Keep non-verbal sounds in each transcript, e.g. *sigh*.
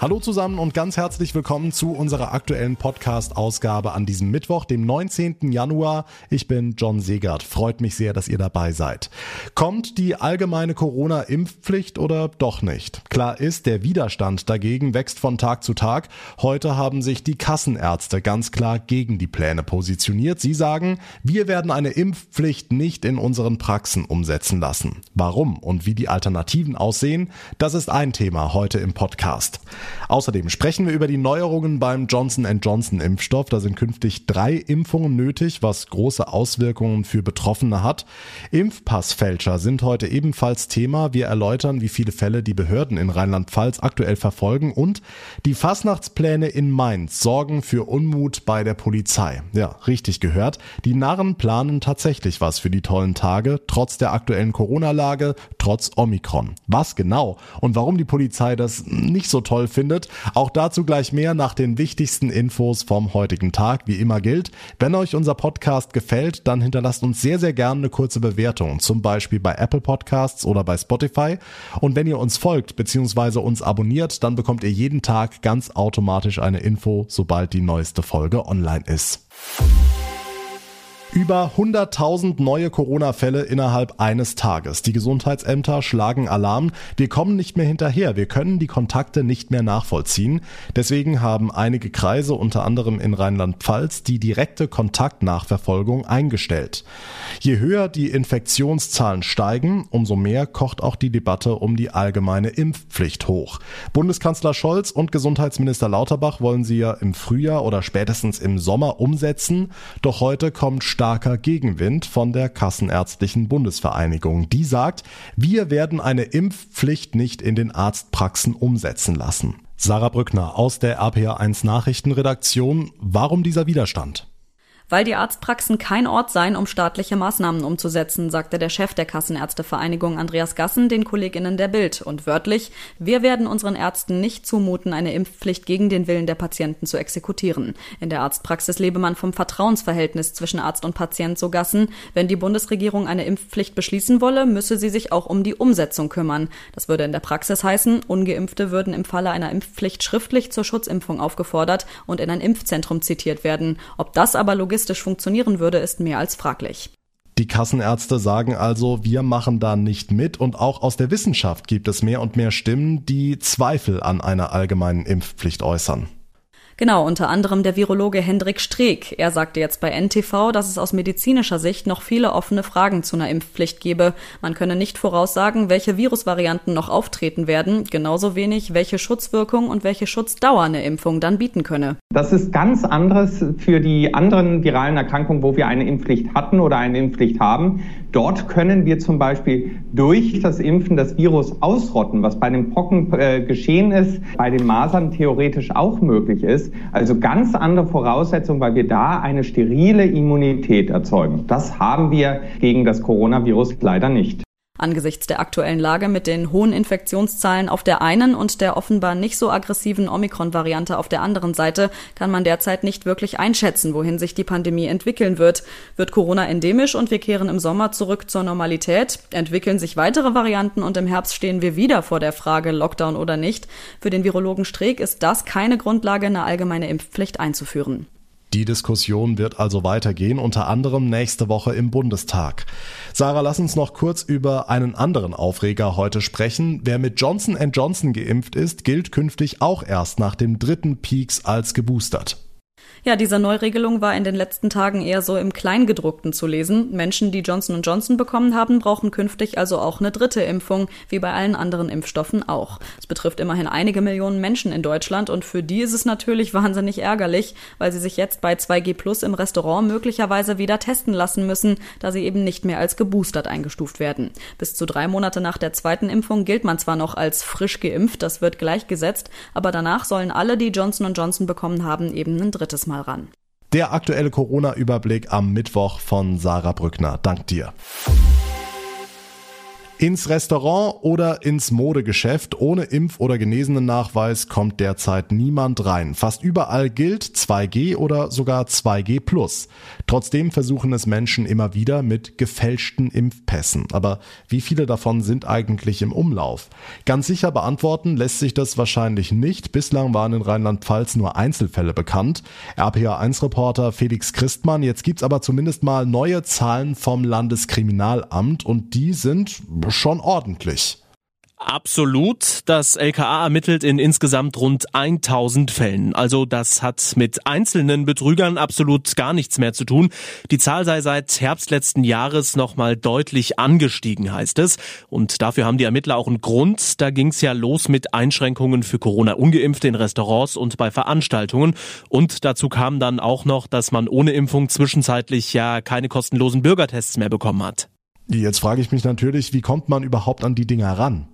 Hallo zusammen und ganz herzlich willkommen zu unserer aktuellen Podcast-Ausgabe an diesem Mittwoch, dem 19. Januar. Ich bin John Segert. Freut mich sehr, dass ihr dabei seid. Kommt die allgemeine Corona-Impfpflicht oder doch nicht? Klar ist, der Widerstand dagegen wächst von Tag zu Tag. Heute haben sich die Kassenärzte ganz klar gegen die Pläne positioniert. Sie sagen, wir werden eine Impfpflicht nicht in unseren Praxen umsetzen lassen. Warum und wie die Alternativen aussehen, das ist ein Thema heute im Podcast. Außerdem sprechen wir über die Neuerungen beim Johnson Johnson Impfstoff. Da sind künftig drei Impfungen nötig, was große Auswirkungen für Betroffene hat. Impfpassfälscher sind heute ebenfalls Thema. Wir erläutern, wie viele Fälle die Behörden in Rheinland-Pfalz aktuell verfolgen und die Fastnachtspläne in Mainz sorgen für Unmut bei der Polizei. Ja, richtig gehört. Die Narren planen tatsächlich was für die tollen Tage, trotz der aktuellen Corona-Lage, trotz Omikron. Was genau und warum die Polizei das nicht so toll findet. Auch dazu gleich mehr nach den wichtigsten Infos vom heutigen Tag. Wie immer gilt, wenn euch unser Podcast gefällt, dann hinterlasst uns sehr, sehr gerne eine kurze Bewertung, zum Beispiel bei Apple Podcasts oder bei Spotify. Und wenn ihr uns folgt bzw. uns abonniert, dann bekommt ihr jeden Tag ganz automatisch eine Info, sobald die neueste Folge online ist. Über 100.000 neue Corona-Fälle innerhalb eines Tages. Die Gesundheitsämter schlagen Alarm. Wir kommen nicht mehr hinterher. Wir können die Kontakte nicht mehr nachvollziehen. Deswegen haben einige Kreise, unter anderem in Rheinland-Pfalz, die direkte Kontaktnachverfolgung eingestellt. Je höher die Infektionszahlen steigen, umso mehr kocht auch die Debatte um die allgemeine Impfpflicht hoch. Bundeskanzler Scholz und Gesundheitsminister Lauterbach wollen sie ja im Frühjahr oder spätestens im Sommer umsetzen. Doch heute kommt starker Gegenwind von der Kassenärztlichen Bundesvereinigung. Die sagt, wir werden eine Impfpflicht nicht in den Arztpraxen umsetzen lassen. Sarah Brückner aus der RPA1 Nachrichtenredaktion. Warum dieser Widerstand? Weil die Arztpraxen kein Ort seien, um staatliche Maßnahmen umzusetzen, sagte der Chef der Kassenärztevereinigung Andreas Gassen den Kolleginnen der Bild und wörtlich, wir werden unseren Ärzten nicht zumuten, eine Impfpflicht gegen den Willen der Patienten zu exekutieren. In der Arztpraxis lebe man vom Vertrauensverhältnis zwischen Arzt und Patient, so Gassen. Wenn die Bundesregierung eine Impfpflicht beschließen wolle, müsse sie sich auch um die Umsetzung kümmern. Das würde in der Praxis heißen, ungeimpfte würden im Falle einer Impfpflicht schriftlich zur Schutzimpfung aufgefordert und in ein Impfzentrum zitiert werden. Ob das aber logistisch logistisch funktionieren würde, ist mehr als fraglich. Die Kassenärzte sagen also, wir machen da nicht mit und auch aus der Wissenschaft gibt es mehr und mehr Stimmen, die Zweifel an einer allgemeinen Impfpflicht äußern. Genau, unter anderem der Virologe Hendrik Streeck. Er sagte jetzt bei NTV, dass es aus medizinischer Sicht noch viele offene Fragen zu einer Impfpflicht gebe. Man könne nicht voraussagen, welche Virusvarianten noch auftreten werden, genauso wenig, welche Schutzwirkung und welche Schutzdauer eine Impfung dann bieten könne. Das ist ganz anderes für die anderen viralen Erkrankungen, wo wir eine Impfpflicht hatten oder eine Impfpflicht haben. Dort können wir zum Beispiel durch das Impfen das Virus ausrotten, was bei den Pocken äh, geschehen ist, bei den Masern theoretisch auch möglich ist ist. Also ganz andere Voraussetzungen, weil wir da eine sterile Immunität erzeugen. Das haben wir gegen das Coronavirus leider nicht. Angesichts der aktuellen Lage mit den hohen Infektionszahlen auf der einen und der offenbar nicht so aggressiven Omikron-Variante auf der anderen Seite kann man derzeit nicht wirklich einschätzen, wohin sich die Pandemie entwickeln wird. Wird Corona endemisch und wir kehren im Sommer zurück zur Normalität? Entwickeln sich weitere Varianten und im Herbst stehen wir wieder vor der Frage Lockdown oder nicht? Für den Virologen Streeck ist das keine Grundlage, eine allgemeine Impfpflicht einzuführen. Die Diskussion wird also weitergehen, unter anderem nächste Woche im Bundestag. Sarah, lass uns noch kurz über einen anderen Aufreger heute sprechen. Wer mit Johnson Johnson geimpft ist, gilt künftig auch erst nach dem dritten Peaks als geboostert. Ja, diese Neuregelung war in den letzten Tagen eher so im Kleingedruckten zu lesen. Menschen, die Johnson Johnson bekommen haben, brauchen künftig also auch eine dritte Impfung, wie bei allen anderen Impfstoffen auch. Es betrifft immerhin einige Millionen Menschen in Deutschland und für die ist es natürlich wahnsinnig ärgerlich, weil sie sich jetzt bei 2G Plus im Restaurant möglicherweise wieder testen lassen müssen, da sie eben nicht mehr als geboostert eingestuft werden. Bis zu drei Monate nach der zweiten Impfung gilt man zwar noch als frisch geimpft, das wird gleichgesetzt, aber danach sollen alle, die Johnson Johnson bekommen haben, eben ein drittes Mal mal ran. Der aktuelle Corona-Überblick am Mittwoch von Sarah Brückner. Dank dir. Ins Restaurant oder ins Modegeschäft ohne Impf- oder Genesenen-Nachweis kommt derzeit niemand rein. Fast überall gilt 2G oder sogar 2G+. Trotzdem versuchen es Menschen immer wieder mit gefälschten Impfpässen. Aber wie viele davon sind eigentlich im Umlauf? Ganz sicher beantworten lässt sich das wahrscheinlich nicht. Bislang waren in Rheinland-Pfalz nur Einzelfälle bekannt. RPA1-Reporter Felix Christmann, jetzt gibt's aber zumindest mal neue Zahlen vom Landeskriminalamt und die sind schon ordentlich. Absolut. Das LKA ermittelt in insgesamt rund 1000 Fällen. Also das hat mit einzelnen Betrügern absolut gar nichts mehr zu tun. Die Zahl sei seit Herbst letzten Jahres nochmal deutlich angestiegen, heißt es. Und dafür haben die Ermittler auch einen Grund. Da ging es ja los mit Einschränkungen für Corona-Ungeimpfte in Restaurants und bei Veranstaltungen. Und dazu kam dann auch noch, dass man ohne Impfung zwischenzeitlich ja keine kostenlosen Bürgertests mehr bekommen hat. Jetzt frage ich mich natürlich, wie kommt man überhaupt an die Dinger ran?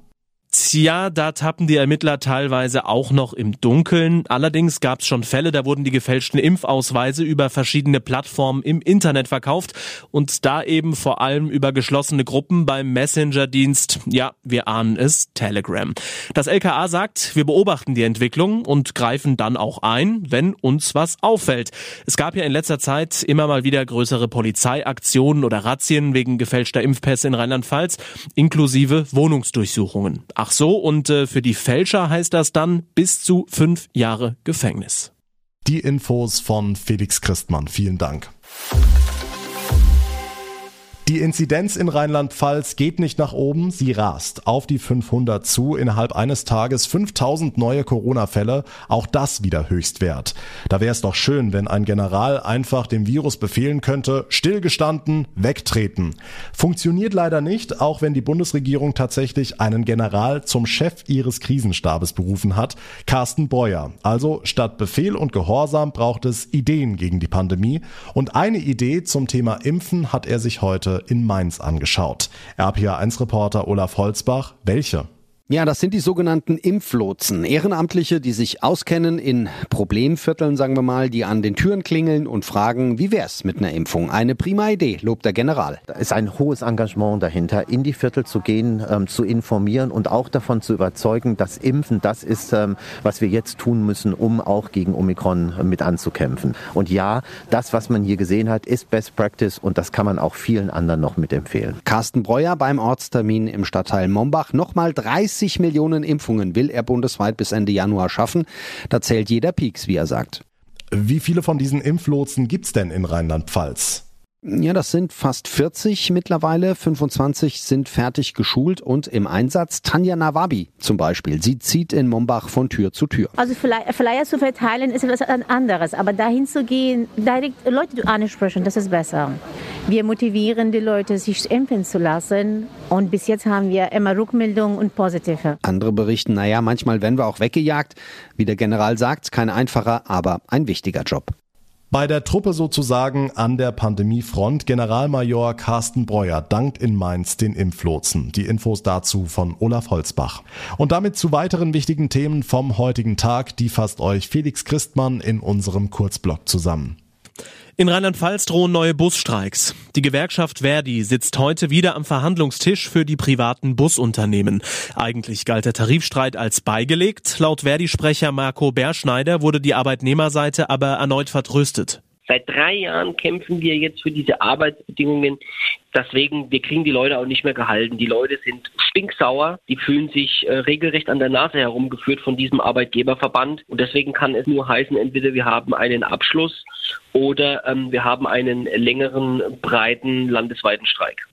Tja, da tappen die Ermittler teilweise auch noch im Dunkeln. Allerdings gab es schon Fälle, da wurden die gefälschten Impfausweise über verschiedene Plattformen im Internet verkauft und da eben vor allem über geschlossene Gruppen beim Messenger-Dienst, ja, wir ahnen es, Telegram. Das LKA sagt, wir beobachten die Entwicklung und greifen dann auch ein, wenn uns was auffällt. Es gab ja in letzter Zeit immer mal wieder größere Polizeiaktionen oder Razzien wegen gefälschter Impfpässe in Rheinland-Pfalz, inklusive Wohnungsdurchsuchungen. Ach so, und äh, für die Fälscher heißt das dann bis zu fünf Jahre Gefängnis. Die Infos von Felix Christmann. Vielen Dank. Die Inzidenz in Rheinland-Pfalz geht nicht nach oben, sie rast auf die 500 zu. Innerhalb eines Tages 5000 neue Corona-Fälle, auch das wieder Höchstwert. Da wäre es doch schön, wenn ein General einfach dem Virus befehlen könnte, stillgestanden, wegtreten. Funktioniert leider nicht, auch wenn die Bundesregierung tatsächlich einen General zum Chef ihres Krisenstabes berufen hat, Carsten Breuer. Also statt Befehl und Gehorsam braucht es Ideen gegen die Pandemie. Und eine Idee zum Thema Impfen hat er sich heute in Mainz angeschaut. RPA1-Reporter Olaf Holzbach, welche? Ja, das sind die sogenannten Impflotsen. Ehrenamtliche, die sich auskennen in Problemvierteln, sagen wir mal, die an den Türen klingeln und fragen, wie wär's mit einer Impfung? Eine prima Idee, lobt der General. Da ist ein hohes Engagement dahinter, in die Viertel zu gehen, ähm, zu informieren und auch davon zu überzeugen, dass Impfen das ist, ähm, was wir jetzt tun müssen, um auch gegen Omikron äh, mit anzukämpfen. Und ja, das, was man hier gesehen hat, ist Best Practice und das kann man auch vielen anderen noch mitempfehlen. Carsten Breuer beim Ortstermin im Stadtteil Mombach. Nochmal 30 30 Millionen Impfungen will er bundesweit bis Ende Januar schaffen. Da zählt jeder Pieks, wie er sagt. Wie viele von diesen Impflotsen gibt's denn in Rheinland-Pfalz? Ja, das sind fast 40 mittlerweile. 25 sind fertig geschult und im Einsatz. Tanja Nawabi zum Beispiel. Sie zieht in Mombach von Tür zu Tür. Also Flyer zu verteilen ist etwas anderes. Aber dahin zu gehen, direkt Leute ansprechen, das ist besser. Wir motivieren die Leute, sich impfen zu lassen. Und bis jetzt haben wir immer Rückmeldungen und positive. Andere berichten, naja, manchmal werden wir auch weggejagt. Wie der General sagt, kein einfacher, aber ein wichtiger Job. Bei der Truppe sozusagen an der Pandemiefront Generalmajor Carsten Breuer dankt in Mainz den Impflotsen. Die Infos dazu von Olaf Holzbach. Und damit zu weiteren wichtigen Themen vom heutigen Tag, die fasst euch Felix Christmann in unserem Kurzblock zusammen. In Rheinland-Pfalz drohen neue Busstreiks. Die Gewerkschaft Verdi sitzt heute wieder am Verhandlungstisch für die privaten Busunternehmen. Eigentlich galt der Tarifstreit als beigelegt. Laut Verdi-Sprecher Marco Berschneider wurde die Arbeitnehmerseite aber erneut vertröstet. Seit drei Jahren kämpfen wir jetzt für diese Arbeitsbedingungen. Deswegen, wir kriegen die Leute auch nicht mehr gehalten. Die Leute sind stinksauer, die fühlen sich äh, regelrecht an der Nase herumgeführt von diesem Arbeitgeberverband. Und deswegen kann es nur heißen, entweder wir haben einen Abschluss oder ähm, wir haben einen längeren, breiten landesweiten Streik.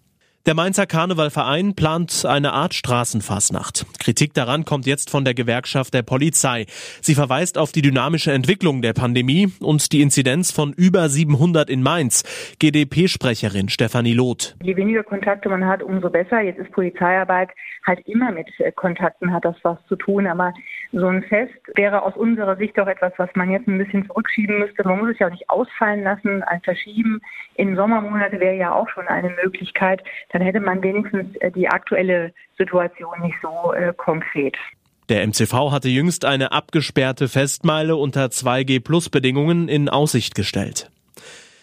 Der Mainzer Karnevalverein plant eine Art Straßenfasnacht. Kritik daran kommt jetzt von der Gewerkschaft der Polizei. Sie verweist auf die dynamische Entwicklung der Pandemie und die Inzidenz von über 700 in Mainz. GdP-Sprecherin Stefanie Loth. Je weniger Kontakte man hat, umso besser. Jetzt ist Polizeiarbeit halt immer mit äh, Kontakten hat das was zu tun. Aber so ein Fest wäre aus unserer Sicht auch etwas, was man jetzt ein bisschen zurückschieben müsste. Man muss es ja auch nicht ausfallen lassen. Ein Verschieben in Sommermonate wäre ja auch schon eine Möglichkeit. Dann hätte man wenigstens äh, die aktuelle Situation nicht so äh, konkret. Der MCV hatte jüngst eine abgesperrte Festmeile unter 2G-Plus-Bedingungen in Aussicht gestellt.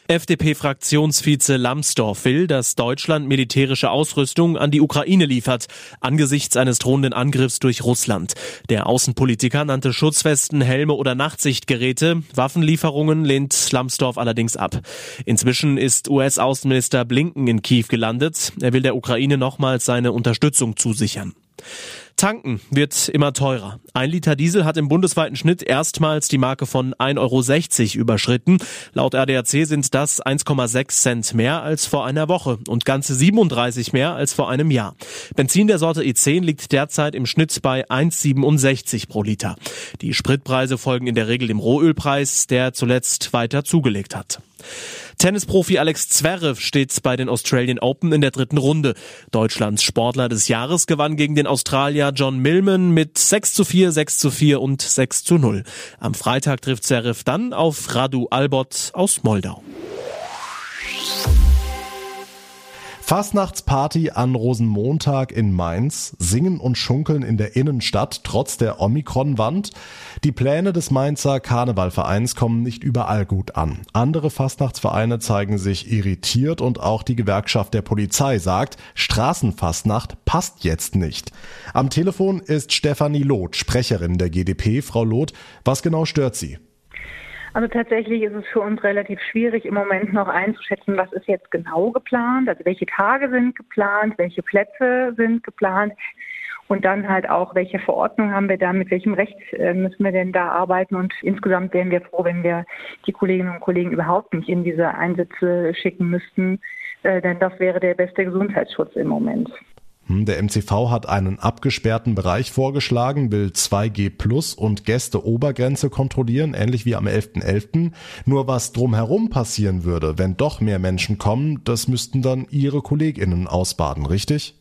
FDP-Fraktionsvize Lambsdorff will, dass Deutschland militärische Ausrüstung an die Ukraine liefert, angesichts eines drohenden Angriffs durch Russland. Der Außenpolitiker nannte Schutzwesten, Helme oder Nachtsichtgeräte. Waffenlieferungen lehnt Lambsdorff allerdings ab. Inzwischen ist US-Außenminister Blinken in Kiew gelandet. Er will der Ukraine nochmals seine Unterstützung zusichern. Tanken wird immer teurer. Ein Liter Diesel hat im bundesweiten Schnitt erstmals die Marke von 1,60 Euro überschritten. Laut RDAC sind das 1,6 Cent mehr als vor einer Woche und ganze 37 mehr als vor einem Jahr. Benzin der Sorte E10 liegt derzeit im Schnitt bei 1,67 pro Liter. Die Spritpreise folgen in der Regel dem Rohölpreis, der zuletzt weiter zugelegt hat. Tennisprofi Alex Zverev steht bei den Australian Open in der dritten Runde. Deutschlands Sportler des Jahres gewann gegen den Australier John Millman mit 6 zu 4, 6 zu 4 und 6 zu 0. Am Freitag trifft Zverev dann auf Radu Albot aus Moldau. Fastnachtsparty an Rosenmontag in Mainz, Singen und Schunkeln in der Innenstadt trotz der Omikron-Wand. Die Pläne des Mainzer Karnevalvereins kommen nicht überall gut an. Andere Fastnachtsvereine zeigen sich irritiert und auch die Gewerkschaft der Polizei sagt, Straßenfastnacht passt jetzt nicht. Am Telefon ist Stefanie Loth, Sprecherin der GdP. Frau Loth, was genau stört Sie? Also tatsächlich ist es für uns relativ schwierig im Moment noch einzuschätzen, was ist jetzt genau geplant, also welche Tage sind geplant, welche Plätze sind geplant und dann halt auch, welche Verordnung haben wir da, mit welchem Recht äh, müssen wir denn da arbeiten. Und insgesamt wären wir froh, wenn wir die Kolleginnen und Kollegen überhaupt nicht in diese Einsätze schicken müssten, äh, denn das wäre der beste Gesundheitsschutz im Moment. Hm, der MCV hat einen abgesperrten Bereich vorgeschlagen, will 2G Plus und Gäste-Obergrenze kontrollieren, ähnlich wie am 11.11. .11. Nur was drumherum passieren würde, wenn doch mehr Menschen kommen, das müssten dann Ihre KollegInnen ausbaden, richtig?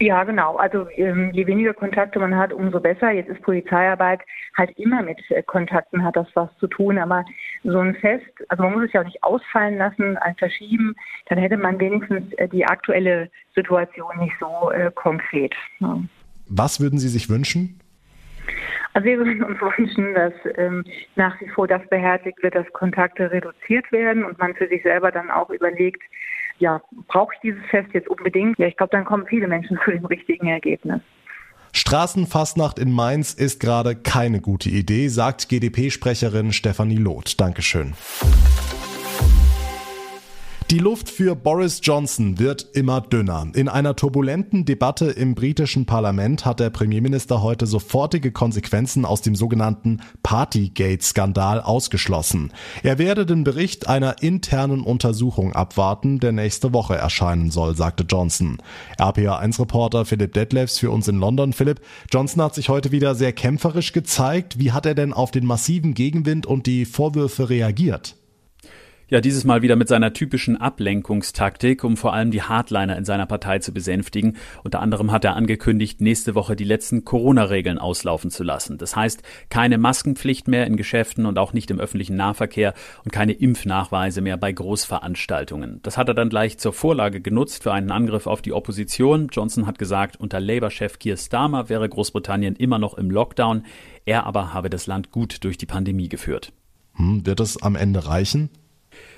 Ja, genau. Also ähm, je weniger Kontakte man hat, umso besser. Jetzt ist Polizeiarbeit halt immer mit äh, Kontakten hat das was zu tun. Aber so ein Fest, also man muss es ja auch nicht ausfallen lassen, ein Verschieben, dann hätte man wenigstens äh, die aktuelle Situation nicht so äh, konkret. Ja. Was würden Sie sich wünschen? Also wir würden uns *laughs* wünschen, dass ähm, nach wie vor das beherzigt wird, dass Kontakte reduziert werden und man für sich selber dann auch überlegt, ja, brauche ich dieses Fest jetzt unbedingt? Ja, ich glaube, dann kommen viele Menschen *laughs* zu dem richtigen Ergebnis. Straßenfastnacht in Mainz ist gerade keine gute Idee, sagt GdP-Sprecherin Stefanie Loth. Dankeschön. Die Luft für Boris Johnson wird immer dünner. In einer turbulenten Debatte im britischen Parlament hat der Premierminister heute sofortige Konsequenzen aus dem sogenannten Partygate-Skandal ausgeschlossen. Er werde den Bericht einer internen Untersuchung abwarten, der nächste Woche erscheinen soll, sagte Johnson. RPA1-Reporter Philipp Detlefs für uns in London. Philipp, Johnson hat sich heute wieder sehr kämpferisch gezeigt. Wie hat er denn auf den massiven Gegenwind und die Vorwürfe reagiert? Ja, dieses Mal wieder mit seiner typischen Ablenkungstaktik, um vor allem die Hardliner in seiner Partei zu besänftigen. Unter anderem hat er angekündigt, nächste Woche die letzten Corona-Regeln auslaufen zu lassen. Das heißt, keine Maskenpflicht mehr in Geschäften und auch nicht im öffentlichen Nahverkehr und keine Impfnachweise mehr bei Großveranstaltungen. Das hat er dann gleich zur Vorlage genutzt für einen Angriff auf die Opposition. Johnson hat gesagt, unter Labour-Chef Keir Starmer wäre Großbritannien immer noch im Lockdown. Er aber habe das Land gut durch die Pandemie geführt. Hm, wird es am Ende reichen?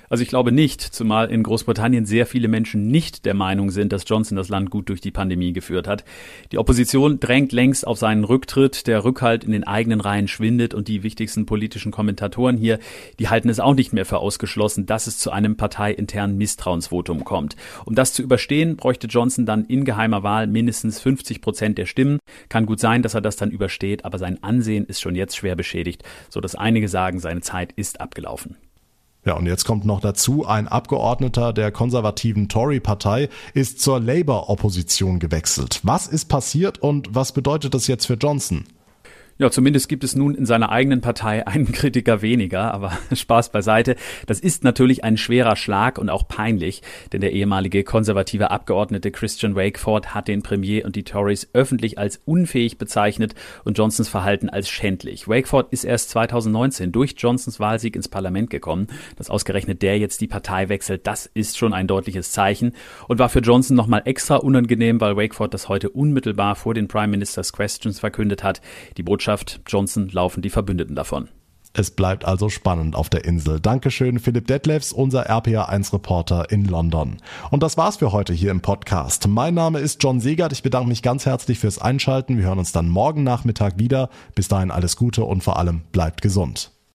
Also ich glaube nicht, zumal in Großbritannien sehr viele Menschen nicht der Meinung sind, dass Johnson das Land gut durch die Pandemie geführt hat. Die Opposition drängt längst auf seinen Rücktritt, der Rückhalt in den eigenen Reihen schwindet und die wichtigsten politischen Kommentatoren hier, die halten es auch nicht mehr für ausgeschlossen, dass es zu einem parteiinternen Misstrauensvotum kommt. Um das zu überstehen, bräuchte Johnson dann in geheimer Wahl mindestens 50 Prozent der Stimmen. Kann gut sein, dass er das dann übersteht, aber sein Ansehen ist schon jetzt schwer beschädigt, so dass einige sagen, seine Zeit ist abgelaufen. Ja, und jetzt kommt noch dazu, ein Abgeordneter der konservativen Tory-Partei ist zur Labour-Opposition gewechselt. Was ist passiert und was bedeutet das jetzt für Johnson? Ja, zumindest gibt es nun in seiner eigenen Partei einen Kritiker weniger, aber *laughs* Spaß beiseite. Das ist natürlich ein schwerer Schlag und auch peinlich, denn der ehemalige konservative Abgeordnete Christian Wakeford hat den Premier und die Tories öffentlich als unfähig bezeichnet und Johnsons Verhalten als schändlich. Wakeford ist erst 2019 durch Johnsons Wahlsieg ins Parlament gekommen. Dass ausgerechnet der jetzt die Partei wechselt, das ist schon ein deutliches Zeichen und war für Johnson nochmal extra unangenehm, weil Wakeford das heute unmittelbar vor den Prime Minister's Questions verkündet hat. Die Botschaft Botschaft Johnson laufen die Verbündeten davon. Es bleibt also spannend auf der Insel. Dankeschön, Philipp Detlefs, unser RPA1-Reporter in London. Und das war's für heute hier im Podcast. Mein Name ist John Segert. Ich bedanke mich ganz herzlich fürs Einschalten. Wir hören uns dann morgen Nachmittag wieder. Bis dahin alles Gute und vor allem bleibt gesund.